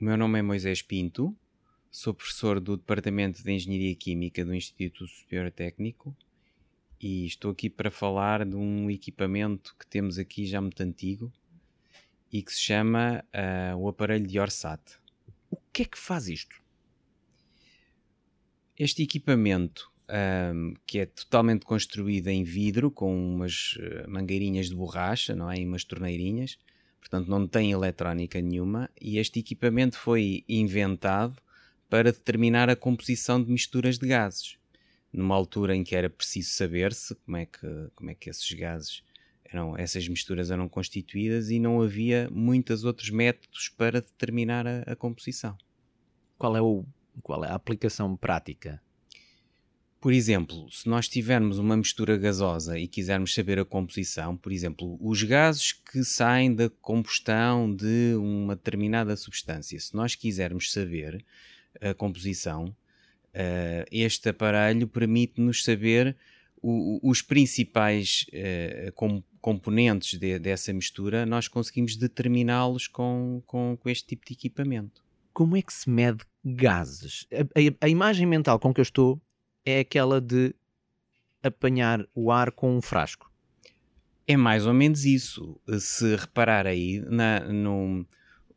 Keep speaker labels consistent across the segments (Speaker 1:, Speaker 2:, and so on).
Speaker 1: O meu nome é Moisés Pinto, sou professor do Departamento de Engenharia Química do Instituto Superior Técnico e estou aqui para falar de um equipamento que temos aqui já muito antigo e que se chama uh, o aparelho de Orsat.
Speaker 2: O que é que faz isto?
Speaker 1: Este equipamento, um, que é totalmente construído em vidro, com umas mangueirinhas de borracha, não é? E umas torneirinhas, portanto não tem eletrónica nenhuma, e este equipamento foi inventado para determinar a composição de misturas de gases, numa altura em que era preciso saber-se como é que como é que esses gases eram, essas misturas eram constituídas e não havia muitos outros métodos para determinar a, a composição.
Speaker 2: Qual é o qual é a aplicação prática?
Speaker 1: Por exemplo, se nós tivermos uma mistura gasosa e quisermos saber a composição, por exemplo, os gases que saem da combustão de uma determinada substância, se nós quisermos saber a composição, uh, este aparelho permite-nos saber os principais com, componentes de, dessa mistura, nós conseguimos determiná-los com este tipo de equipamento.
Speaker 2: Como é que se mede gases? A, a, a, imagem mental com que eu estou é aquela de apanhar o ar com um frasco.
Speaker 1: É mais ou menos isso. Se reparar aí, na, no,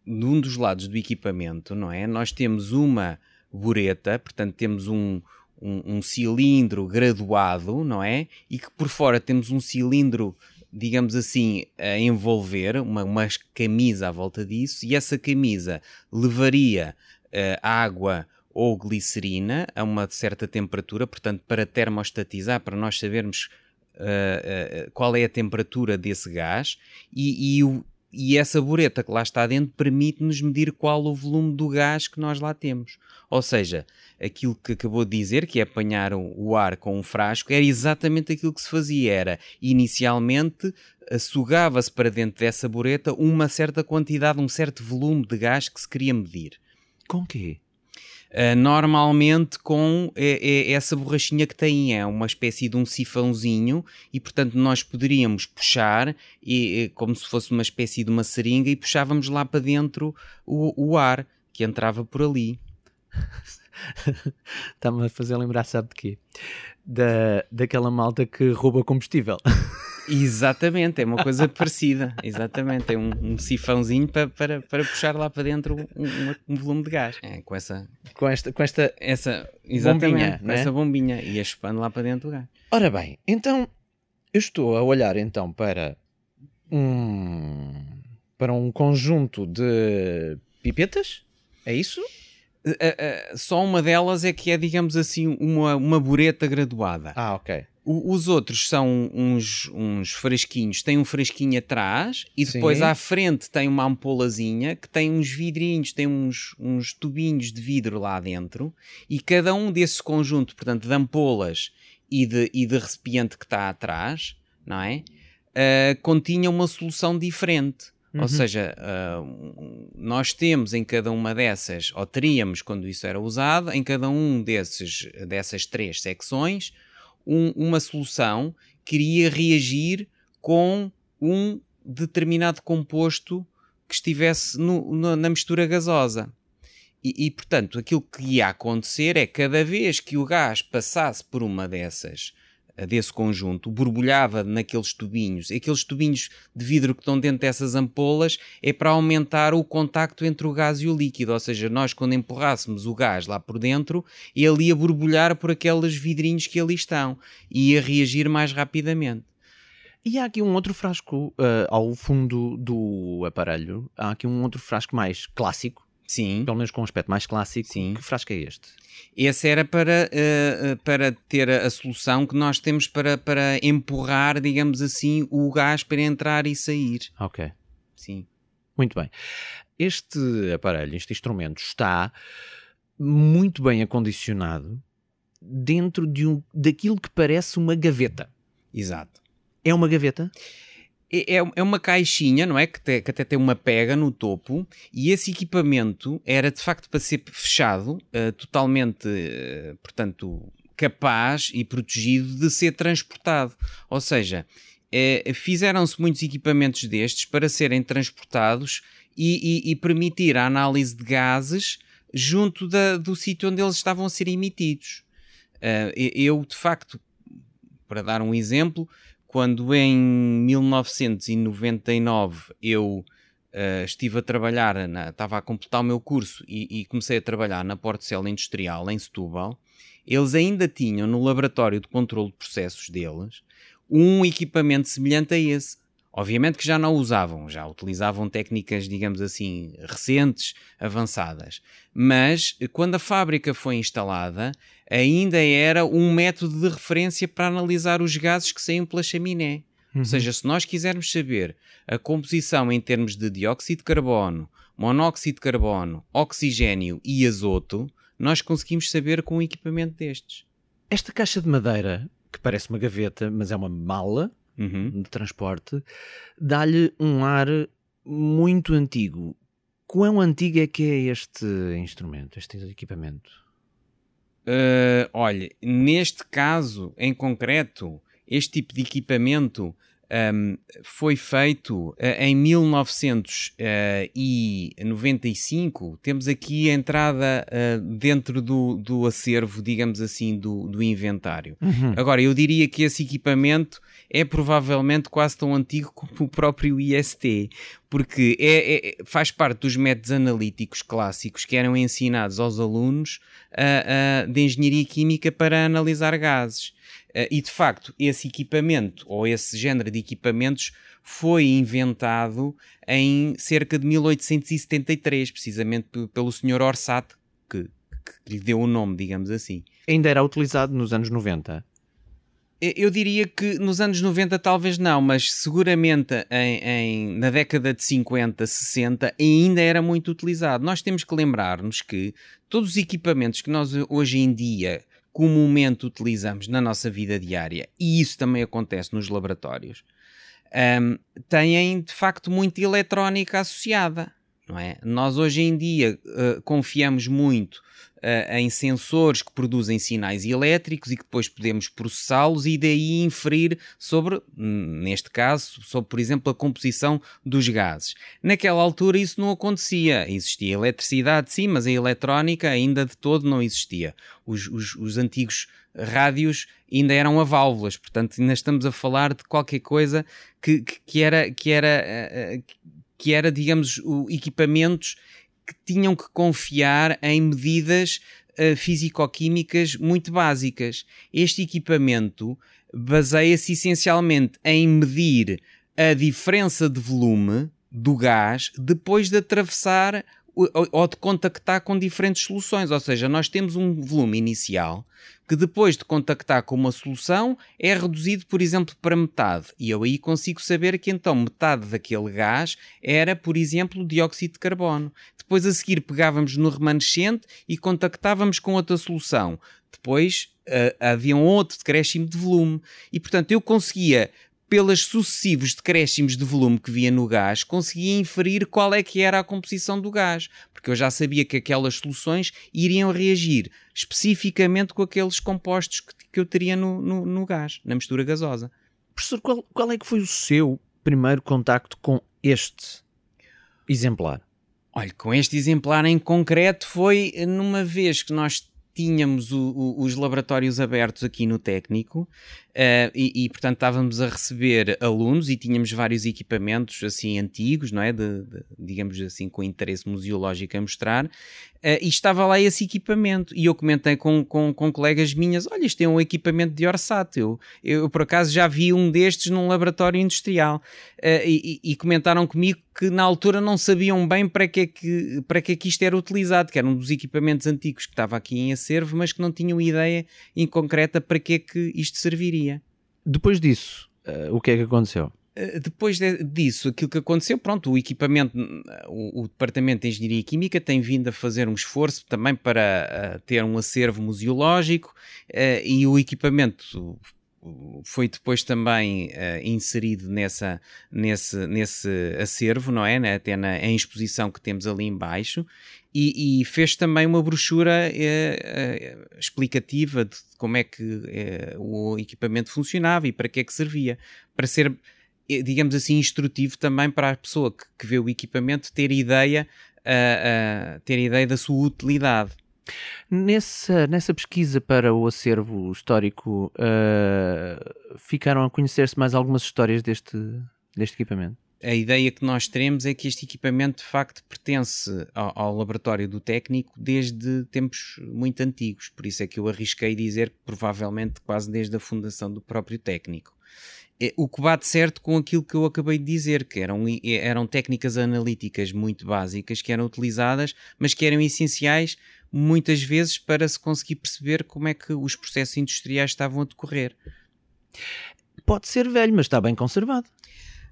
Speaker 1: num dos lados do equipamento, não é? Nós temos uma bureta, portanto, temos um, um, um, cilindro graduado, não é? E que por fora temos um cilindro, digamos assim, a envolver, uma, uma camisa à volta disso, e essa camisa levaria uh, água ou glicerina a uma certa temperatura, portanto, para termostatizar, para nós sabermos uh, uh, qual é a temperatura desse gás, e, e, o, e essa bureta que lá está dentro permite-nos medir qual o volume do gás que nós lá temos. Ou seja, aquilo que acabou de dizer, que é apanhar o ar com um frasco, era exatamente aquilo que se fazia. Era, inicialmente, sugava-se para dentro dessa bureta uma certa quantidade, um certo volume de gás que se queria medir.
Speaker 2: Com quê?
Speaker 1: Uh, normalmente com é, é essa borrachinha que tem, é uma espécie de um sifãozinho e portanto nós poderíamos puxar e, como se fosse uma espécie de uma seringa e puxávamos lá para dentro o, o ar que entrava por ali.
Speaker 2: Está-me a fazer lembrar, sabe de quê? Da, daquela malta que rouba combustível.
Speaker 1: Exatamente, é uma coisa parecida. Exatamente, é um, um sifãozinho para, para, para puxar lá para dentro um, um, um volume de gás. É, com essa.
Speaker 2: Com esta, com esta
Speaker 1: essa, bombinha. Com né? essa bombinha. E espando lá para dentro o gás.
Speaker 2: Ora bem, então eu estou a olhar então para um. para um conjunto de pipetas. É isso?
Speaker 1: Uh, uh, só uma delas é que é, digamos assim, uma, uma bureta graduada.
Speaker 2: Ah, ok.
Speaker 1: O, os outros são uns, uns frasquinhos, tem um frasquinho atrás e depois Sim. à frente tem uma ampolazinha que tem uns vidrinhos, tem uns, uns tubinhos de vidro lá dentro e cada um desse conjunto, portanto, de ampolas e de, e de recipiente que está atrás, não é? Uh, continha uma solução diferente. Uhum. Ou seja, uh, nós temos em cada uma dessas, ou teríamos quando isso era usado, em cada um desses, dessas três secções, um, uma solução que iria reagir com um determinado composto que estivesse no, no, na mistura gasosa. E, e, portanto, aquilo que ia acontecer é cada vez que o gás passasse por uma dessas desse conjunto borbulhava naqueles tubinhos. Aqueles tubinhos de vidro que estão dentro dessas ampolas é para aumentar o contacto entre o gás e o líquido. Ou seja, nós quando empurrássemos o gás lá por dentro, ele ia borbulhar por aqueles vidrinhos que ali estão e ia reagir mais rapidamente.
Speaker 2: E há aqui um outro frasco uh, ao fundo do aparelho. Há aqui um outro frasco mais clássico.
Speaker 1: Sim.
Speaker 2: Pelo menos com um aspecto mais clássico.
Speaker 1: Sim.
Speaker 2: Que frasco é este?
Speaker 1: Esse era para, uh, para ter a solução que nós temos para, para empurrar, digamos assim, o gás para entrar e sair.
Speaker 2: Ok.
Speaker 1: Sim.
Speaker 2: Muito bem. Este aparelho, este instrumento, está muito bem acondicionado dentro de um, daquilo que parece uma gaveta.
Speaker 1: Exato.
Speaker 2: É uma gaveta?
Speaker 1: É, é, é uma caixinha, não é? Que, te, que, até tem uma pega no topo, e esse equipamento era de facto para ser fechado, uh, totalmente, uh, portanto, capaz e protegido de ser transportado. Ou seja, uh, fizeram-se muitos equipamentos destes para serem transportados e, e, e permitir a análise de gases junto da, do sítio onde eles estavam a ser emitidos. Eu, de facto, para dar um exemplo, quando em 1999 eu uh, estive a trabalhar, na, estava a completar o meu curso e, e comecei a trabalhar na Portocela Industrial em Setúbal, eles ainda tinham no laboratório de controle de processos deles um equipamento semelhante a esse. Obviamente que já não usavam, já utilizavam técnicas, digamos assim, recentes, avançadas. Mas quando a fábrica foi instalada, ainda era um método de referência para analisar os gases que saíam pela chaminé. Uhum. Ou seja, se nós quisermos saber a composição em termos de dióxido de carbono, monóxido de carbono, oxigênio e azoto, nós conseguimos saber com um equipamento destes.
Speaker 2: Esta caixa de madeira, que parece uma gaveta, mas é uma mala, uhum. de transporte, dá-lhe um ar muito antigo. Quão antigo é que é este instrumento, este equipamento?
Speaker 1: Uh, olha, neste caso em concreto, este tipo de equipamento um, foi feito uh, em 1995. Temos aqui a entrada uh, dentro do, do acervo, digamos assim, do, do inventário. Uhum. Agora, eu diria que esse equipamento é provavelmente quase tão antigo como o próprio IST, porque é, é, faz parte dos métodos analíticos clássicos que eram ensinados aos alunos uh, de engenharia química para analisar gases. Uh, e de facto, esse equipamento ou esse género de equipamentos foi inventado em cerca de 1873, precisamente pelo Sr. Orsat, que, que lhe deu o nome, digamos assim.
Speaker 2: Ainda era utilizado nos anos 90?
Speaker 1: Eu diria que nos anos 90 talvez não, mas seguramente em, em, na década de 50, 60 ainda era muito utilizado. Nós temos que lembrar-nos que todos os equipamentos que nós hoje em dia comumente utilizamos na nossa vida diária, e isso também acontece nos laboratórios, um, têm de facto muita eletrónica associada. Não é? Nós hoje em dia uh, confiamos muito uh, em sensores que produzem sinais elétricos e que depois podemos processá-los e daí inferir sobre, neste caso, sobre, por exemplo, a composição dos gases. Naquela altura isso não acontecia. Existia eletricidade, sim, mas a eletrónica ainda de todo não existia. Os, os, os antigos rádios ainda eram a válvulas, portanto ainda estamos a falar de qualquer coisa que, que, que era, que era, uh, que era digamos, o, equipamentos que tinham que confiar em medidas uh, físico-químicas muito básicas. Este equipamento baseia-se essencialmente em medir a diferença de volume do gás depois de atravessar ou de contactar com diferentes soluções. Ou seja, nós temos um volume inicial que depois de contactar com uma solução é reduzido, por exemplo, para metade. E eu aí consigo saber que então metade daquele gás era, por exemplo, dióxido de carbono. Depois a seguir pegávamos no remanescente e contactávamos com outra solução. Depois uh, havia um outro decréscimo de volume. E portanto eu conseguia pelos sucessivos decréscimos de volume que via no gás, conseguia inferir qual é que era a composição do gás, porque eu já sabia que aquelas soluções iriam reagir especificamente com aqueles compostos que, que eu teria no, no, no, gás, na mistura gasosa.
Speaker 2: Professor, qual, qual é que foi o seu primeiro contacto com este exemplar?
Speaker 1: Olha, com este exemplar em concreto foi numa vez que nós tínhamos o, o, os laboratórios abertos aqui no técnico Uh, e, e, portanto estávamos a receber alunos e tínhamos vários equipamentos assim antigos, não é? De, de, digamos assim, com interesse museológico a mostrar. Uh, e estava lá esse equipamento. E eu comentei com, com, com colegas minhas: olha, isto é um equipamento de Orsat. Eu, eu, por acaso já vi um destes num laboratório industrial. Uh, e, e, comentaram comigo que na altura não sabiam bem para que, é que, para que é que isto era utilizado, que era um dos equipamentos antigos que estava aqui em acervo, mas que não tinham ideia em concreta para que é que isto serviria.
Speaker 2: Depois disso, uh, o que é que aconteceu?
Speaker 1: Uh, depois de, disso, aquilo que aconteceu, pronto, o equipamento, o, o, Departamento de Engenharia Química tem vindo a fazer um esforço também para uh, ter um acervo museológico e o equipamento foi depois também uh, inserido nessa, nesse, nesse acervo, não é? Né? Até na em exposição que temos ali embaixo e, e fez também uma brochura uh, uh, explicativa de como é que o equipamento funcionava e para que é que servia. Para ser digamos assim, instrutivo também para a pessoa que, que vê o equipamento ter ideia, uh, uh, ter ideia da sua utilidade.
Speaker 2: Nessa, nessa pesquisa para o acervo histórico, uh, ficaram a conhecer-se mais algumas histórias deste, deste equipamento?
Speaker 1: A ideia que nós teremos é que este equipamento de facto pertence ao, ao, laboratório do técnico desde tempos muito antigos, por isso é que eu arrisquei dizer que provavelmente quase desde a fundação do próprio técnico. É, o que bate certo com aquilo que eu acabei de dizer, que eram, eram técnicas analíticas muito básicas que eram utilizadas, mas que eram essenciais muitas vezes para se conseguir perceber como é que os processos industriais estavam a decorrer.
Speaker 2: Pode ser velho, mas está bem conservado.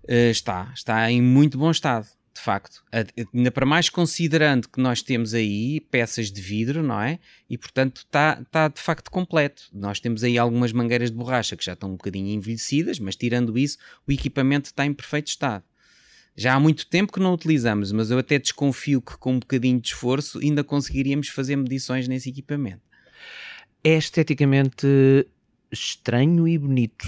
Speaker 1: Uh, está, está em muito bom estado de facto. Ainda para mais considerando que nós temos aí peças de vidro, não é? E portanto está tá de facto completo. Nós temos aí algumas mangueiras de borracha que já estão um bocadinho envelhecidas, mas tirando isso, o equipamento está em perfeito estado. Já há muito tempo que não utilizamos, mas eu até desconfio que com um bocadinho de esforço ainda conseguiríamos fazer medições nesse equipamento.
Speaker 2: É esteticamente estranho e bonito.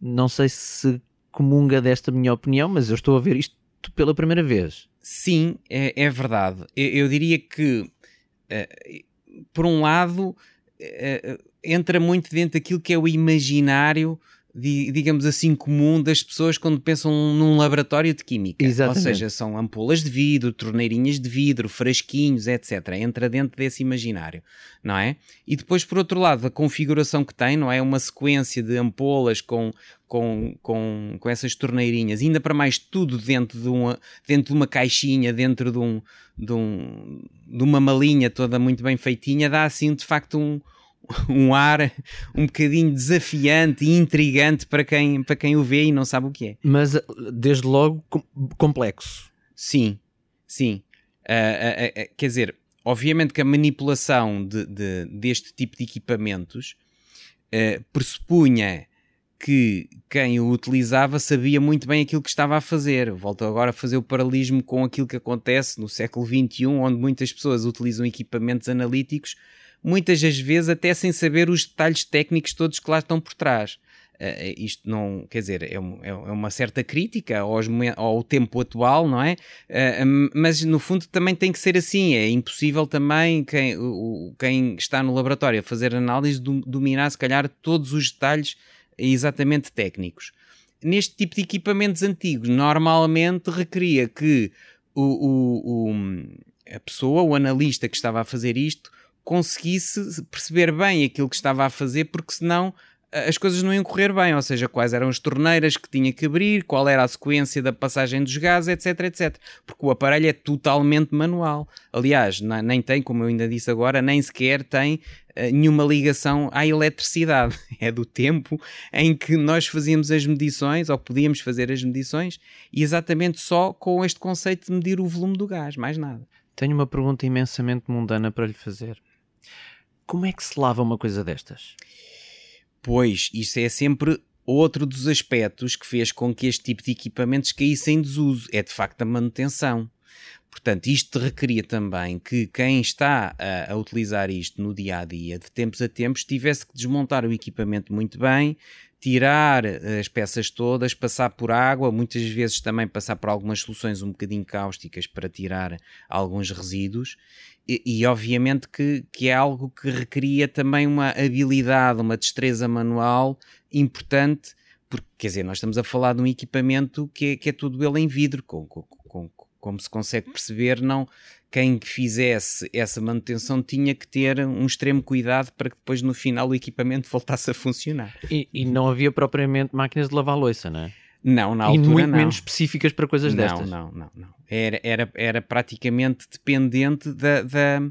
Speaker 2: Não sei se comunga desta minha opinião, mas eu estou a ver isto pela primeira vez.
Speaker 1: Sim, é, é verdade. Eu, eu, diria que, uh, por um lado, uh, entra muito dentro daquilo que é o imaginário digamos assim, comum das pessoas quando pensam num laboratório de química. Exatamente. Ou seja, são ampolas de vidro, torneirinhas de vidro, frasquinhos, etc. Entra dentro desse imaginário, não é? E depois, por outro lado, a configuração que tem, não é? Uma sequência de ampolas com, com, com, com essas torneirinhas, ainda para mais tudo dentro de uma, dentro de uma caixinha, dentro de, um, de, um, de uma malinha toda muito bem feitinha, dá assim de facto um um ar um bocadinho desafiante e intrigante para quem, para quem o vê e não sabe o que é.
Speaker 2: Mas, desde logo, complexo.
Speaker 1: Sim, sim. Uh, uh, uh, quer dizer, obviamente que a manipulação de, de deste tipo de equipamentos pressupunha que quem o utilizava sabia muito bem aquilo que estava a fazer. Volto agora a fazer o paralelismo com aquilo que acontece no século XXI, onde muitas pessoas utilizam equipamentos analíticos muitas das vezes até sem saber os detalhes técnicos todos que lá estão por trás. Uh, isto não, quer dizer, é, um, é uma certa crítica aos, ao tempo atual, não é? Uh, mas no fundo também tem que ser assim. É impossível também quem, o, quem está no laboratório a fazer análise dominar, se calhar, todos os detalhes exatamente técnicos. Neste tipo de equipamentos antigos, normalmente requeria que o, o, o a pessoa, o analista que estava a fazer isto, conseguisse perceber bem aquilo que estava a fazer, porque senão as coisas não iam correr bem, ou seja, quais eram as torneiras que tinha que abrir, qual era a sequência da passagem dos gases, etc, etc. Porque o aparelho é totalmente manual. Aliás, nem tem, como eu ainda disse agora, nem sequer tem uh, nenhuma ligação à eletricidade. É do tempo em que nós fazíamos as medições, ou podíamos fazer as medições, e exatamente só com este conceito de medir o volume do gás, mais nada.
Speaker 2: Tenho uma pergunta imensamente mundana para lhe fazer. Como é que se lava uma coisa destas?
Speaker 1: Pois, isso é sempre outro dos aspectos que fez com que este tipo de equipamentos caíssem em desuso. É de facto a manutenção. Portanto, isto requeria também que quem está a, a, utilizar isto no dia a dia, de tempos a tempos, tivesse que desmontar o equipamento muito bem, tirar as peças todas, passar por água, muitas vezes também passar por algumas soluções um bocadinho cáusticas para tirar alguns resíduos e, e, obviamente que, que é algo que requeria também uma habilidade, uma destreza manual importante, porque quer dizer, nós estamos a falar de um equipamento que é, que é tudo ele em vidro, com, com, com, como se consegue perceber, não quem fizesse essa manutenção tinha que ter um extremo cuidado para que depois no final o equipamento voltasse a funcionar.
Speaker 2: E, e não havia propriamente máquinas de lavar louça, não é?
Speaker 1: Não, na altura e
Speaker 2: muito
Speaker 1: não.
Speaker 2: menos específicas para coisas
Speaker 1: não,
Speaker 2: destas.
Speaker 1: Não, não, não. Era, era, era praticamente dependente da, da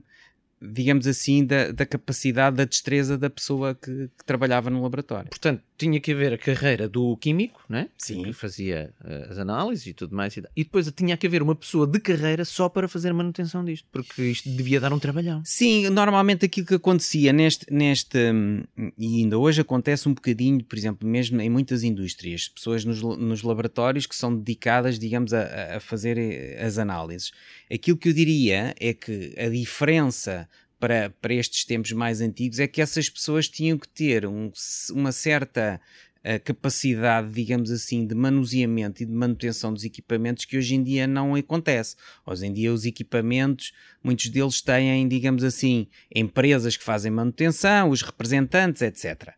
Speaker 1: digamos assim, da, da, capacidade, da destreza da pessoa que, que, trabalhava no laboratório.
Speaker 2: Portanto, tinha que haver a carreira do químico, né? Sim. que fazia uh, as análises e tudo mais, e, e depois tinha que haver uma pessoa de carreira só para fazer a manutenção disto, porque isto devia dar um trabalhão.
Speaker 1: Sim, normalmente aquilo que acontecia neste, neste hum, e ainda hoje acontece um bocadinho, por exemplo, mesmo em muitas indústrias, pessoas nos, nos laboratórios que são dedicadas, digamos, a, a fazer eh, as análises. Aquilo que eu diria é que a diferença para, para estes tempos mais antigos é que essas pessoas tinham que ter um, uma certa a capacidade, digamos assim, de manuseamento e de manutenção dos equipamentos que hoje em dia não acontece. Hoje em dia os equipamentos, muitos deles têm, digamos assim, empresas que fazem manutenção, os representantes, etc.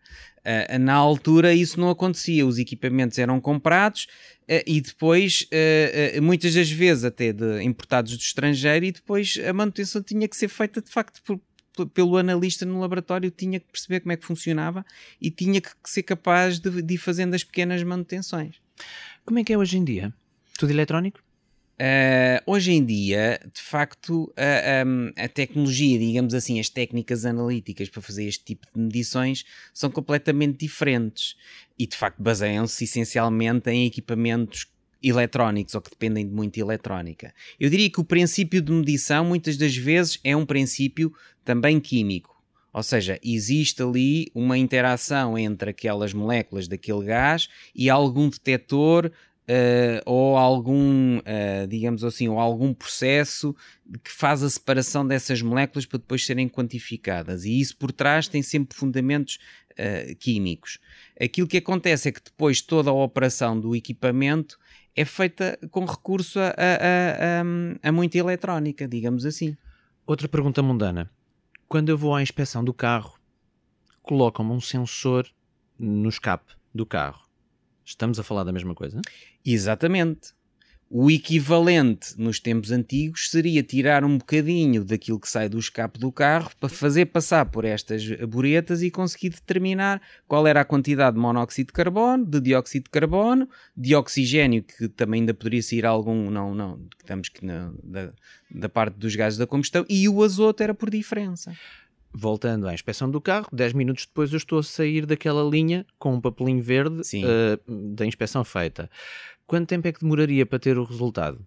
Speaker 1: Uh, na altura isso não acontecia, os equipamentos eram comprados uh, e depois, muitas das vezes até de, importados do estrangeiro, e depois a manutenção tinha que ser feita de facto por, pelo analista no laboratório, tinha que perceber como é que funcionava e tinha que ser capaz de, de ir fazendo as pequenas manutenções.
Speaker 2: Como é que é hoje em dia? Tudo eletrónico?
Speaker 1: Uh, hoje em dia, de facto, a, a, tecnologia, digamos assim, as técnicas analíticas para fazer este tipo de medições são completamente diferentes e, de facto, baseiam-se essencialmente em equipamentos eletrónicos ou que dependem de muita eletrónica. Eu diria que o princípio de medição, muitas das vezes, é um princípio também químico. Ou seja, existe ali uma interação entre aquelas moléculas daquele gás e algum detector uh, ou algum, uh, digamos assim, ou algum processo que faz a separação dessas moléculas para depois serem quantificadas. E isso por trás tem sempre fundamentos uh, químicos. Aquilo que acontece é que depois toda a operação do equipamento é feita com recurso a, a, a, a muita eletrónica, digamos assim.
Speaker 2: Outra pergunta mundana. Quando eu vou à inspeção do carro, colocam-me um sensor no escape do carro. Estamos a falar da mesma coisa?
Speaker 1: Exatamente. O equivalente nos tempos antigos seria tirar um bocadinho daquilo que sai do escape do carro para fazer passar por estas buretas e conseguir determinar qual era a quantidade de monóxido de carbono, de dióxido de carbono, de oxigênio, que também ainda poderia sair algum, não, não, estamos que na, da, da parte dos gases da combustão, e o azoto era por diferença
Speaker 2: voltando à inspeção do carro, 10 minutos depois eu estou a sair daquela linha com um papelinho verde uh, da inspeção feita. Quanto tempo é que demoraria para ter o resultado?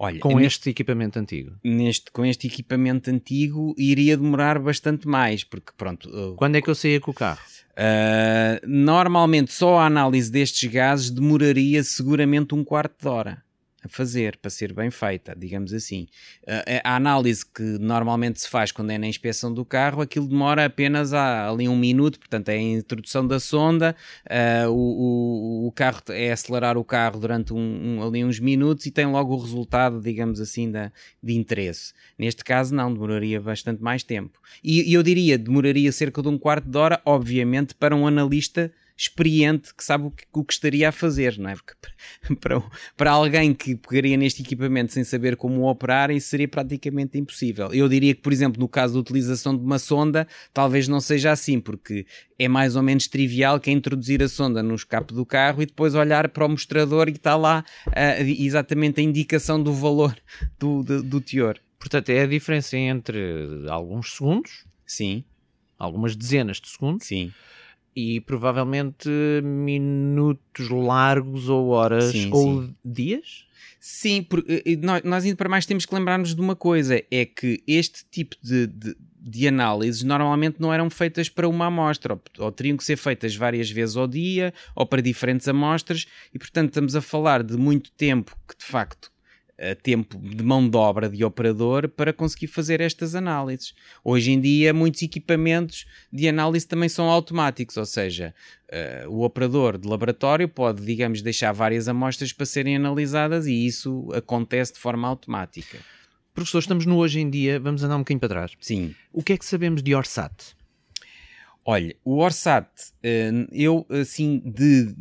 Speaker 2: Olha, com este equipamento antigo?
Speaker 1: Neste, com este equipamento antigo iria demorar bastante mais, porque pronto...
Speaker 2: Uh, Quando é que eu saía com o carro?
Speaker 1: Uh, normalmente só a análise destes gases demoraria seguramente um quarto de hora a fazer para ser bem feita, digamos assim. A, a, análise que normalmente se faz quando é na inspeção do carro, aquilo demora apenas ali um minuto, portanto é a introdução da sonda, uh, o, o, o, carro é acelerar o carro durante um, um, ali uns minutos e tem logo o resultado, digamos assim, da, de interesse. Neste caso não, demoraria bastante mais tempo. E, e eu diria, demoraria cerca de um quarto de hora, obviamente, para um analista experiente que sabe o que, o que estaria a fazer, não é? Porque para, para alguém que pegaria neste equipamento sem saber como operar, isso seria praticamente impossível. Eu diria que, por exemplo, no caso da utilização de uma sonda, talvez não seja assim, porque é mais ou menos trivial que é introduzir a sonda no escape do carro e depois olhar para o mostrador e está lá uh, exatamente a indicação do valor do, do, do teor.
Speaker 2: Portanto, é a diferença entre alguns segundos.
Speaker 1: Sim.
Speaker 2: Algumas dezenas de segundos.
Speaker 1: Sim
Speaker 2: e provavelmente minutos largos ou horas sim, ou sim. dias?
Speaker 1: Sim, porque nós, nós ainda para mais temos que lembrar-nos de uma coisa: é que este tipo de, de, de, análises normalmente não eram feitas para uma amostra, ou, ou, teriam que ser feitas várias vezes ao dia, ou para diferentes amostras, e portanto estamos a falar de muito tempo que de facto tempo de mão de obra de operador para conseguir fazer estas análises. Hoje em dia, muitos equipamentos de análise também são automáticos, ou seja, uh, o operador de laboratório pode, digamos, deixar várias amostras para serem analisadas e isso acontece de forma automática.
Speaker 2: Professor, estamos no hoje em dia, vamos andar um bocadinho para trás.
Speaker 1: Sim.
Speaker 2: O que é que sabemos de Orsat?
Speaker 1: Olha, o Orsat, eh, eu assim, de,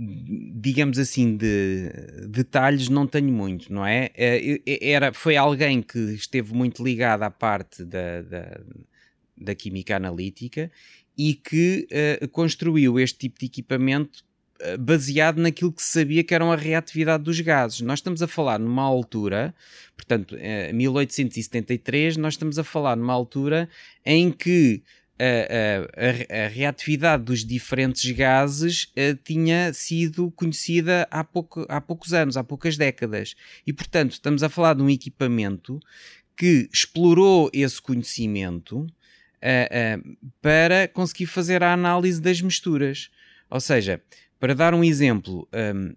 Speaker 1: digamos assim, de detalhes não tenho muito, não é? Eh, era, foi alguém que esteve muito ligado à parte da, da, da química analítica e que uh, construiu este tipo de equipamento baseado naquilo que se sabia que era a reatividade dos gases. Nós estamos a falar numa altura, portanto, em 1873, nós estamos a falar numa altura em que a, a, a, reatividade dos diferentes gases uh, tinha sido conhecida há, pouco, há poucos anos, há poucas décadas. E, portanto, estamos a falar de um equipamento que explorou esse conhecimento uh, uh, para conseguir fazer a análise das misturas. Ou seja, para dar um exemplo, um,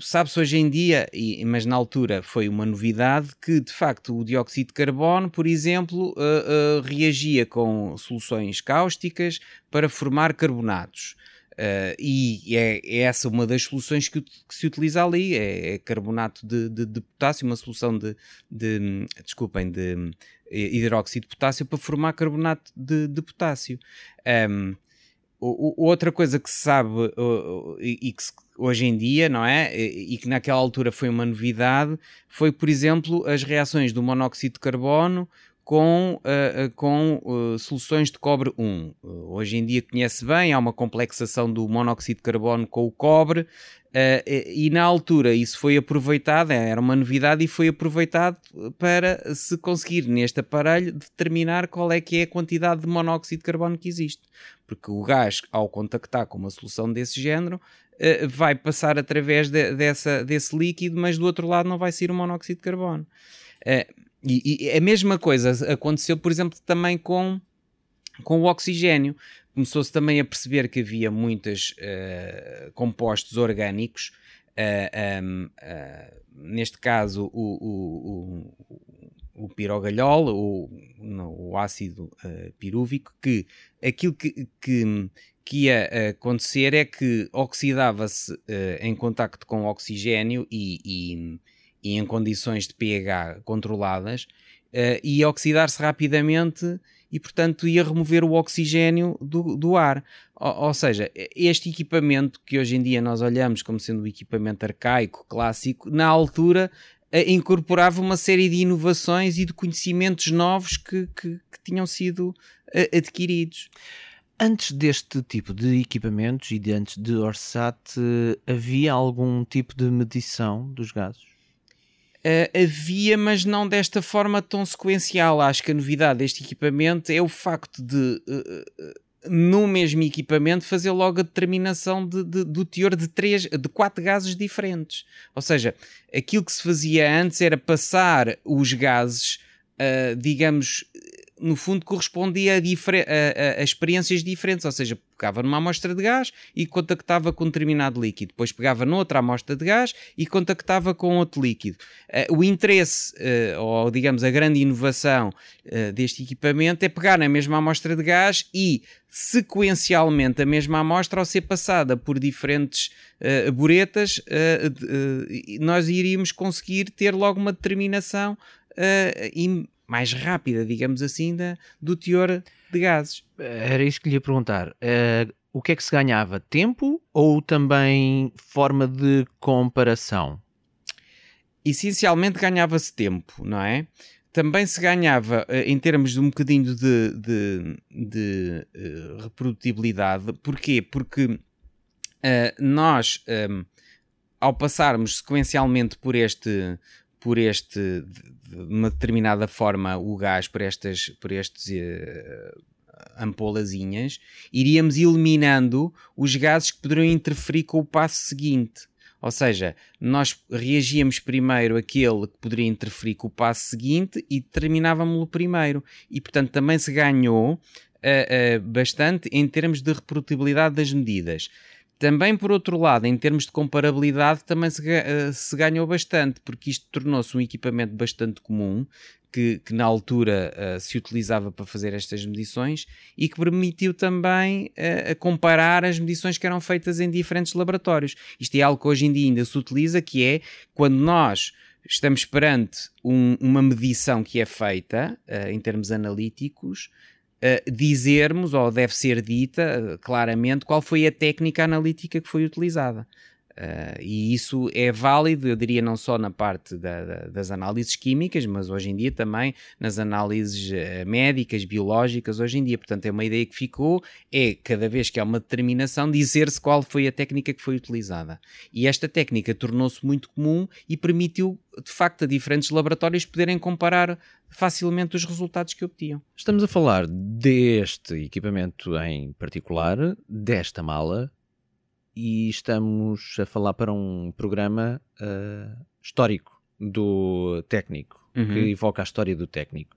Speaker 1: sabe-se hoje em dia, e, mas na altura foi uma novidade, que de facto o dióxido de carbono, por exemplo, uh, uh, reagia com soluções cáusticas para formar carbonatos. Uh, e é, é, essa uma das soluções que, que se utiliza ali, é, é carbonato de, de, de, potássio, uma solução de, de desculpem, de hidróxido de potássio para formar carbonato de, de potássio. Um, outra coisa que se sabe e que se, hoje em dia, não é? E que naquela altura foi uma novidade, foi, por exemplo, as reações do monóxido de carbono com, uh, com uh, soluções de cobre 1. Uh, hoje em dia conhece bem, há uma complexação do monóxido de carbono com o cobre, e, e na altura isso foi aproveitado, era uma novidade e foi aproveitado para se conseguir neste aparelho determinar qual é que é a quantidade de monóxido de carbono que existe. Porque o gás, ao contactar com uma solução desse género, vai passar através de, dessa, desse líquido, mas do outro lado não vai sair o monóxido de carbono. E, e, a mesma coisa aconteceu, por exemplo, também com, com o oxigênio. Começou-se também a perceber que havia muitos uh, eh, compostos orgânicos, uh, um, uh, eh, neste caso o, o, o, o pirogalhol, o, o ácido pirúvico, que aquilo que, que, que ia acontecer é que oxidava-se em contacto com o oxigênio e, e e em condições de pH controladas, uh, ia oxidar-se rapidamente e, portanto, ia remover o oxigênio do, do ar. Ou, ou, seja, este equipamento que hoje em dia nós olhamos como sendo um equipamento arcaico, clássico, na altura uh, incorporava uma série de inovações e de conhecimentos novos que, que, que tinham sido uh, adquiridos.
Speaker 2: Antes deste tipo de equipamentos e de antes de Orsat, havia algum tipo de medição dos gases?
Speaker 1: Uh, havia, mas não desta forma tão sequencial. Acho que a novidade deste equipamento é o facto de, uh, no mesmo equipamento, fazer logo a determinação de, de, do teor de, três, de quatro gases diferentes. Ou seja, aquilo que se fazia antes era passar os gases, uh, digamos, no fundo correspondia a, a, a, experiências diferentes, ou seja, pegava numa amostra de gás e contactava com um determinado líquido, depois pegava noutra amostra de gás e contactava com outro líquido. Uh, o interesse, uh, ou digamos a grande inovação uh, deste equipamento é pegar na mesma amostra de gás e sequencialmente a mesma amostra ao ser passada por diferentes uh, buretas, uh, nós iríamos conseguir ter logo uma determinação uh, mais rápida, digamos assim, da, do teor de gases.
Speaker 2: Era isso que lhe ia perguntar. Uh, o que é que se ganhava? Tempo ou também forma de comparação?
Speaker 1: Essencialmente ganhava-se tempo, não é? Também se ganhava uh, em termos de um bocadinho de, de, de uh, reprodutibilidade. Porquê? Porque nós, um, ao passarmos sequencialmente por este, por este, de uma determinada forma, o gás por estas, por estes uh, ampolazinhas, iríamos eliminando os gases que poderiam interferir com o passo seguinte. Ou seja, nós reagíamos primeiro aquele que poderia interferir com o passo seguinte e terminávamos-lo primeiro. E, portanto, também se ganhou uh, uh, bastante em termos de reprodutibilidade das medidas. Também, por outro lado, em termos de comparabilidade, também se, uh, se ganhou bastante, porque isto tornou-se um equipamento bastante comum, que, que na altura uh, se utilizava para fazer estas medições e que permitiu também uh, comparar as medições que eram feitas em diferentes laboratórios. Isto é algo que hoje em dia ainda se utiliza, que é quando nós estamos perante um, uma medição que é feita em termos analíticos, uh, dizermos, ou deve ser dita uh, claramente, qual foi a técnica analítica que foi utilizada. Uh, e isso é válido, eu diria, não só na parte da, da, das análises químicas, mas hoje em dia também nas análises uh, médicas, biológicas, hoje em dia. Portanto, é uma ideia que ficou, é cada vez que há uma determinação, dizer-se qual foi a técnica que foi utilizada. E esta técnica tornou-se muito comum e permitiu, de facto, a diferentes laboratórios poderem comparar facilmente os resultados que obtinham.
Speaker 2: Estamos a falar deste equipamento em particular, desta mala, e estamos a falar para um programa uh, histórico do técnico, uhum. que evoca a história do técnico.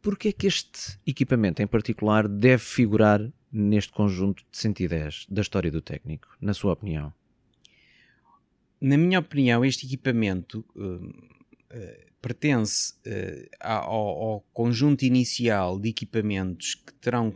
Speaker 2: Porquê é que este equipamento em particular deve figurar neste conjunto de 110 da história do técnico, na sua opinião?
Speaker 1: Na minha opinião, este equipamento uh, uh, pertence ao, ao, conjunto inicial de equipamentos que terão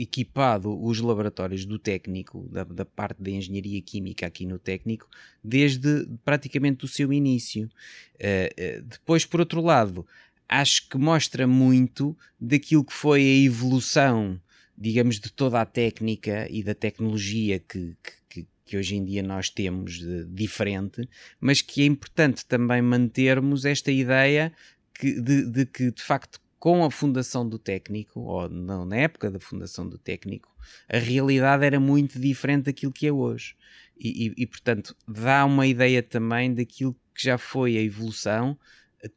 Speaker 1: equipado os laboratórios do técnico, da, da, parte da engenharia química aqui no técnico, desde praticamente o seu início. Uh, uh, depois, por outro lado, acho que mostra muito daquilo que foi a evolução, digamos, de toda a técnica e da tecnologia que, que, que hoje em dia nós temos de, diferente, mas que é importante também mantermos esta ideia que, de, de que, de facto, com a fundação do técnico, ou não, na época da fundação do técnico, a realidade era muito diferente daquilo que é hoje. E, e, e, portanto, dá uma ideia também daquilo que já foi a evolução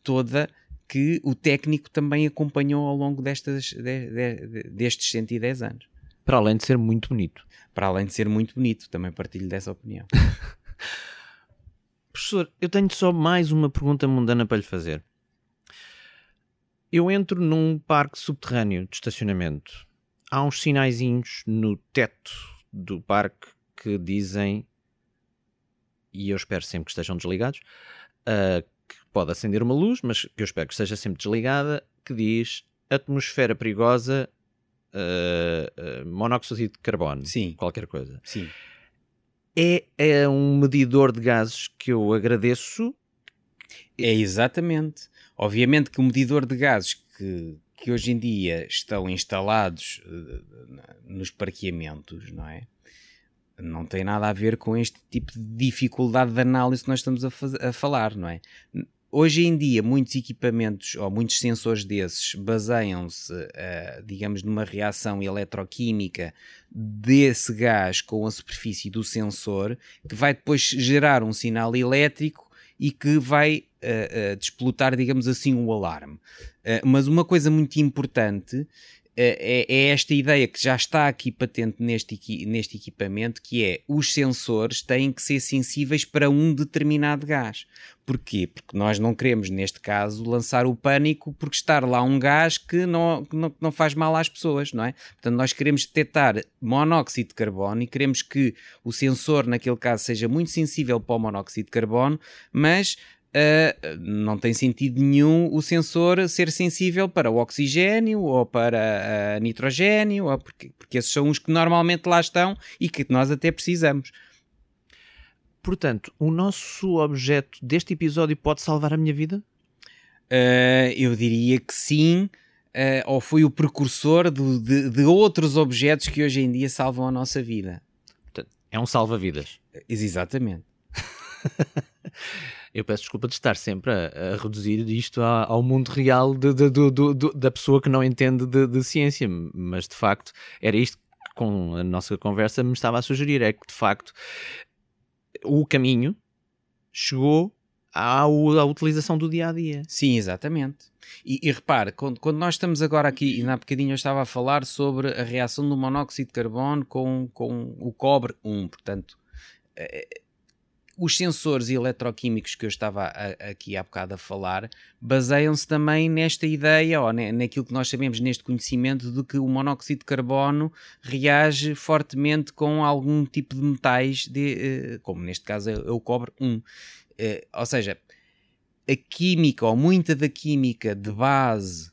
Speaker 1: toda que o técnico também acompanhou ao longo destas, de, de, destes 110 anos.
Speaker 2: Para além de ser muito bonito.
Speaker 1: Para além de ser muito bonito, também partilho dessa opinião.
Speaker 2: Professor, eu tenho só mais uma pergunta mundana para lhe fazer eu entro num parque subterrâneo de estacionamento. Há uns sinaizinhos no teto do parque que dizem, e eu espero sempre que estejam desligados, uh, que pode acender uma luz, mas que eu espero que esteja sempre desligada, que diz atmosfera perigosa, uh, uh, monóxido de carbono,
Speaker 1: Sim.
Speaker 2: qualquer coisa.
Speaker 1: Sim.
Speaker 2: É, é um medidor de gases que eu agradeço.
Speaker 1: É exatamente. Obviamente que o medidor de gases que, que hoje em dia estão instalados uh, nos parqueamentos, não é? Não tem nada a ver com este tipo de dificuldade de análise que nós estamos a, a falar, não é? Hoje em dia, muitos equipamentos ou muitos sensores desses baseiam-se, uh, digamos, numa reação eletroquímica desse gás com a superfície do sensor, que vai depois gerar um sinal elétrico e que vai uh, uh, digamos assim, o alarme. Uh, mas uma coisa muito importante é, é, esta ideia que já está aqui patente neste, neste equipamento, que é os sensores têm que ser sensíveis para um determinado gás. Porquê? Porque nós não queremos, neste caso, lançar o pânico porque estar lá um gás que não, que não, não faz mal às pessoas, não é? Portanto, nós queremos detectar monóxido de carbono e queremos que o sensor, naquele caso, seja muito sensível para o monóxido de carbono, mas Uh, não tem sentido nenhum o sensor ser sensível para o oxigênio ou para uh, nitrogênio, ou porque, porque esses são os que normalmente lá estão e que nós até precisamos.
Speaker 2: Portanto, o nosso objeto deste episódio pode salvar a minha vida?
Speaker 1: Uh, eu diria que sim, ou foi o precursor de, de, de outros objetos que hoje em dia salvam a nossa vida.
Speaker 2: Portanto, é um salva-vidas.
Speaker 1: Exatamente.
Speaker 2: eu peço desculpa de estar sempre a, a reduzir isto ao mundo real de, de, de, da pessoa que não entende de, ciência, mas de facto era isto que com a nossa conversa me estava a sugerir, é que de facto o caminho chegou à, à utilização do dia a dia.
Speaker 1: Sim, exatamente. E, e repare, quando, quando, nós estamos agora aqui, e na bocadinho eu estava a falar sobre a reação do monóxido de carbono com, com o cobre 1, portanto, eh, os sensores eletroquímicos que eu estava a, aqui há bocado a falar baseiam-se também nesta ideia, ou naquilo que nós sabemos neste conhecimento de que o monóxido de carbono reage fortemente com algum tipo de metais, de, eh, como neste caso é, o cobre 1. Eh, ou seja, a química, ou muita da química de base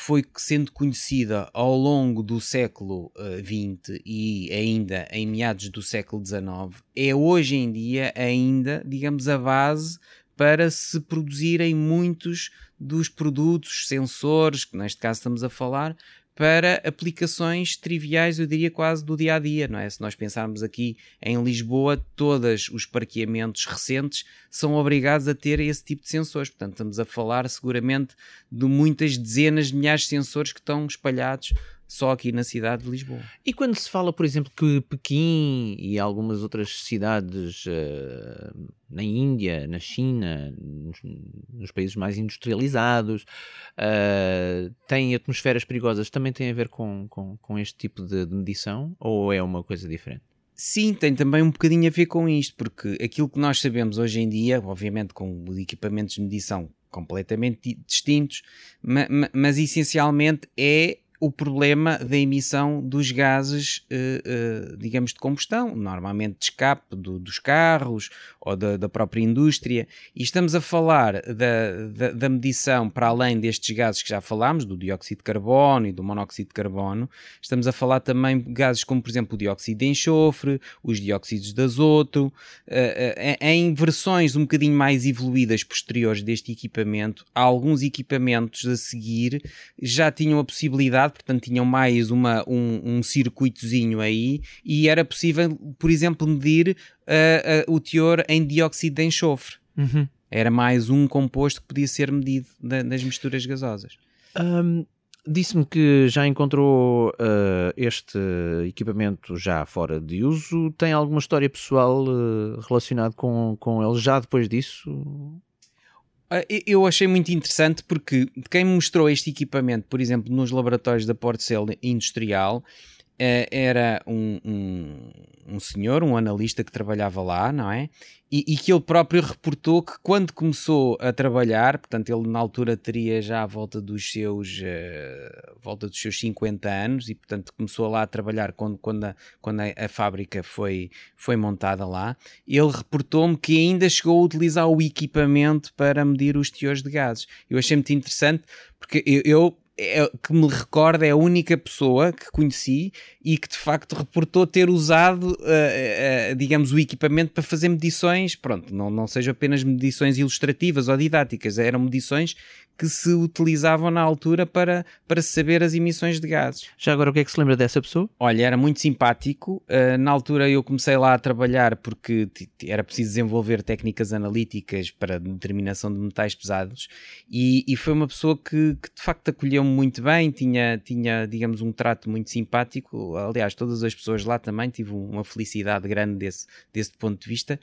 Speaker 1: foi sendo conhecida ao longo do século XX eh, e ainda em meados do século XIX, é hoje em dia ainda, digamos, a base para se produzirem muitos dos produtos, sensores, que neste caso estamos a falar, para aplicações triviais, eu diria quase do dia a dia, não é? Se nós pensarmos aqui em Lisboa, todos os parqueamentos recentes são obrigados a ter esse tipo de sensores. Portanto, estamos a falar seguramente de muitas dezenas de milhares de sensores que estão espalhados só aqui na cidade de Lisboa.
Speaker 2: E quando se fala, por exemplo, que Pequim e algumas outras cidades uh, na Índia, na China, nos, nos países mais industrializados, uh, têm atmosferas perigosas, também tem a ver com, com, com este tipo de, de medição ou é uma coisa diferente?
Speaker 1: Sim, tem também um bocadinho a ver com isto, porque aquilo que nós sabemos hoje em dia, obviamente com equipamentos de medição completamente distintos, mas, mas essencialmente é o problema da emissão dos gases, uh, uh, digamos, de combustão, normalmente de escape do, dos carros ou da, da, própria indústria. E estamos a falar da, da, da, medição para além destes gases que já falámos, do dióxido de carbono e do monóxido de carbono, estamos a falar também de gases como, por exemplo, o dióxido de enxofre, os dióxidos de azoto, uh, em versões um bocadinho mais evoluídas posteriores deste equipamento, alguns equipamentos a seguir já tinham a possibilidade portanto tinham mais uma, um, um circuitozinho aí e era possível, por exemplo, medir uh, uh, o teor em dióxido de enxofre. Uhum. Era mais um composto que podia ser medido da, nas misturas gasosas.
Speaker 2: Um, Disse-me que já encontrou uh, este equipamento já fora de uso. Tem alguma história pessoal uh, relacionada com, com ele já depois disso?
Speaker 1: Ah, eu achei muito interessante porque quem mostrou este equipamento, por exemplo, nos laboratórios da Portcel Industrial, era um, um, um, senhor, um analista que trabalhava lá, não é? E, e, que ele próprio reportou que quando começou a trabalhar, portanto ele na altura teria já a volta dos seus uh, volta dos seus 50 anos e portanto começou lá a trabalhar quando, quando, a, quando a, a fábrica foi, foi montada lá, ele reportou-me que ainda chegou a utilizar o equipamento para medir os teores de gases. Eu achei muito interessante porque eu, eu é, que me recorda é a única pessoa que conheci e que de facto reportou ter usado, uh, uh, digamos, o equipamento para fazer medições, pronto, não, não sejam apenas medições ilustrativas ou didáticas, eram medições que se utilizavam na altura para, para saber as emissões de gases.
Speaker 2: Já agora, o que é que se lembra dessa pessoa?
Speaker 1: Olha, era muito simpático. Uh, na altura eu comecei lá a trabalhar porque era preciso desenvolver técnicas analíticas para determinação de metais pesados e, e foi uma pessoa que, que de facto acolheu-me muito bem, tinha, tinha, digamos, um trato muito simpático. Aliás, todas as pessoas lá também tive uma felicidade grande desse, desse ponto de vista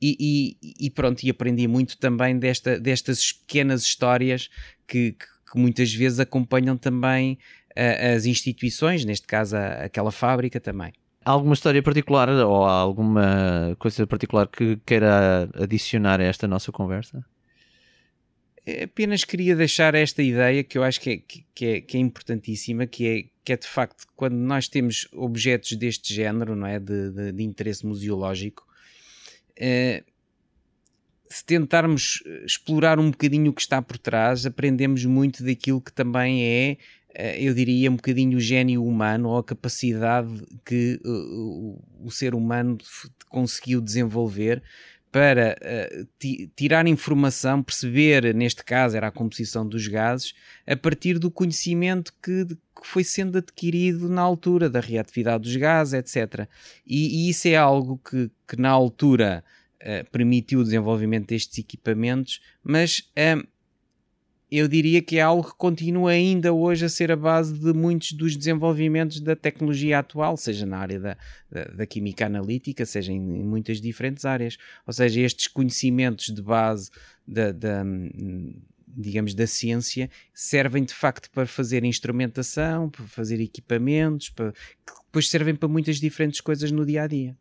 Speaker 1: e, e, e, pronto, e aprendi muito também desta, destas pequenas histórias que, que, que muitas vezes acompanham também uh, as instituições, neste caso a, aquela fábrica também.
Speaker 2: Há alguma história particular ou alguma coisa particular que queira adicionar a esta nossa conversa?
Speaker 1: É, apenas queria deixar esta ideia que eu acho que é, que é, que é importantíssima, que é, que é de facto quando nós temos objetos deste género, não é, de, de, de interesse museológico, eh, se tentarmos explorar um bocadinho o que está por trás, aprendemos muito daquilo que também é, eh, eu diria, um bocadinho o gênio humano ou a capacidade que o ser humano conseguiu desenvolver para uh, tirar informação, perceber, neste caso era a composição dos gases, a partir do conhecimento que, que foi sendo adquirido na altura da reatividade dos gases, etc. E, e isso é algo que, que na altura uh, permitiu o desenvolvimento destes equipamentos, mas uh, eu diria que é algo que continua ainda hoje a ser a base de muitos dos desenvolvimentos da tecnologia atual, seja na área da, da, da química analítica, seja em, em, muitas diferentes áreas. Ou seja, estes conhecimentos de base da, da digamos, da ciência, servem de facto para fazer instrumentação, para fazer equipamentos, para, que depois servem para muitas diferentes coisas no dia a dia.